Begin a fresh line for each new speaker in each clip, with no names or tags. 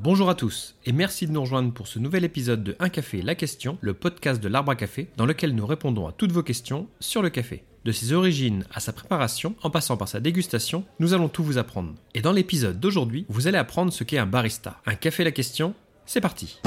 Bonjour à tous et merci de nous rejoindre pour ce nouvel épisode de Un café la question, le podcast de l'arbre à café dans lequel nous répondons à toutes vos questions sur le café. De ses origines à sa préparation, en passant par sa dégustation, nous allons tout vous apprendre. Et dans l'épisode d'aujourd'hui, vous allez apprendre ce qu'est un barista. Un café la question, c'est parti.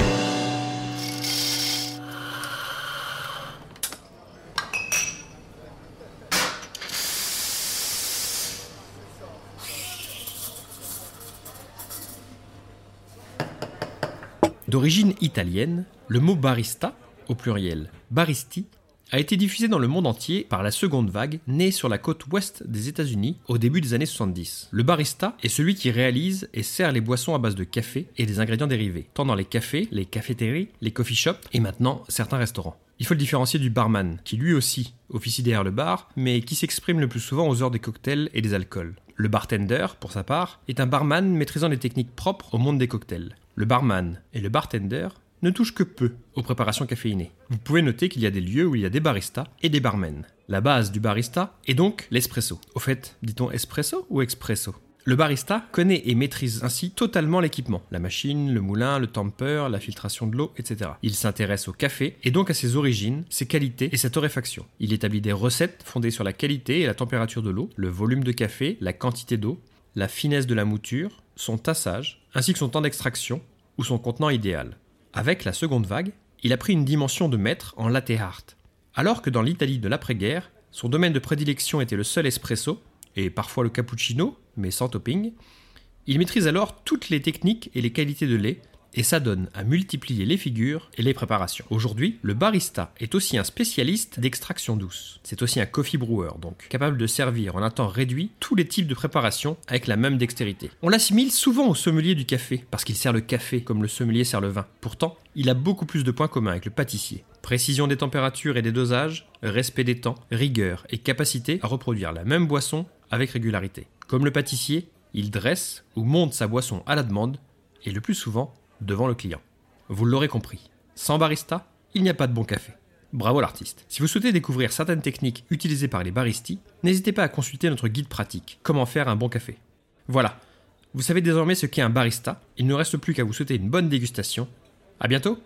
D'origine italienne, le mot barista, au pluriel baristi, a été diffusé dans le monde entier par la seconde vague née sur la côte ouest des États-Unis au début des années 70. Le barista est celui qui réalise et sert les boissons à base de café et des ingrédients dérivés, tant dans les cafés, les cafétéries, les coffee shops et maintenant certains restaurants. Il faut le différencier du barman, qui lui aussi officie derrière le bar, mais qui s'exprime le plus souvent aux heures des cocktails et des alcools. Le bartender, pour sa part, est un barman maîtrisant les techniques propres au monde des cocktails. Le barman et le bartender ne touchent que peu aux préparations caféinées. Vous pouvez noter qu'il y a des lieux où il y a des baristas et des barmen. La base du barista est donc l'espresso. Au fait, dit-on espresso ou expresso? Le barista connaît et maîtrise ainsi totalement l'équipement, la machine, le moulin, le tamper, la filtration de l'eau, etc. Il s'intéresse au café et donc à ses origines, ses qualités et sa torréfaction. Il établit des recettes fondées sur la qualité et la température de l'eau, le volume de café, la quantité d'eau, la finesse de la mouture, son tassage, ainsi que son temps d'extraction ou son contenant idéal. Avec la seconde vague, il a pris une dimension de maître en latte art. Alors que dans l'Italie de l'après-guerre, son domaine de prédilection était le seul espresso, et parfois le cappuccino, mais sans topping, il maîtrise alors toutes les techniques et les qualités de lait, et s'adonne à multiplier les figures et les préparations. Aujourd'hui, le barista est aussi un spécialiste d'extraction douce. C'est aussi un coffee brewer, donc, capable de servir en un temps réduit tous les types de préparations avec la même dextérité. On l'assimile souvent au sommelier du café, parce qu'il sert le café comme le sommelier sert le vin. Pourtant, il a beaucoup plus de points communs avec le pâtissier. Précision des températures et des dosages, respect des temps, rigueur et capacité à reproduire la même boisson avec régularité. Comme le pâtissier, il dresse ou monte sa boisson à la demande, et le plus souvent devant le client. Vous l'aurez compris, sans barista, il n'y a pas de bon café. Bravo l'artiste. Si vous souhaitez découvrir certaines techniques utilisées par les baristis, n'hésitez pas à consulter notre guide pratique, Comment faire un bon café. Voilà, vous savez désormais ce qu'est un barista, il ne reste plus qu'à vous souhaiter une bonne dégustation. A bientôt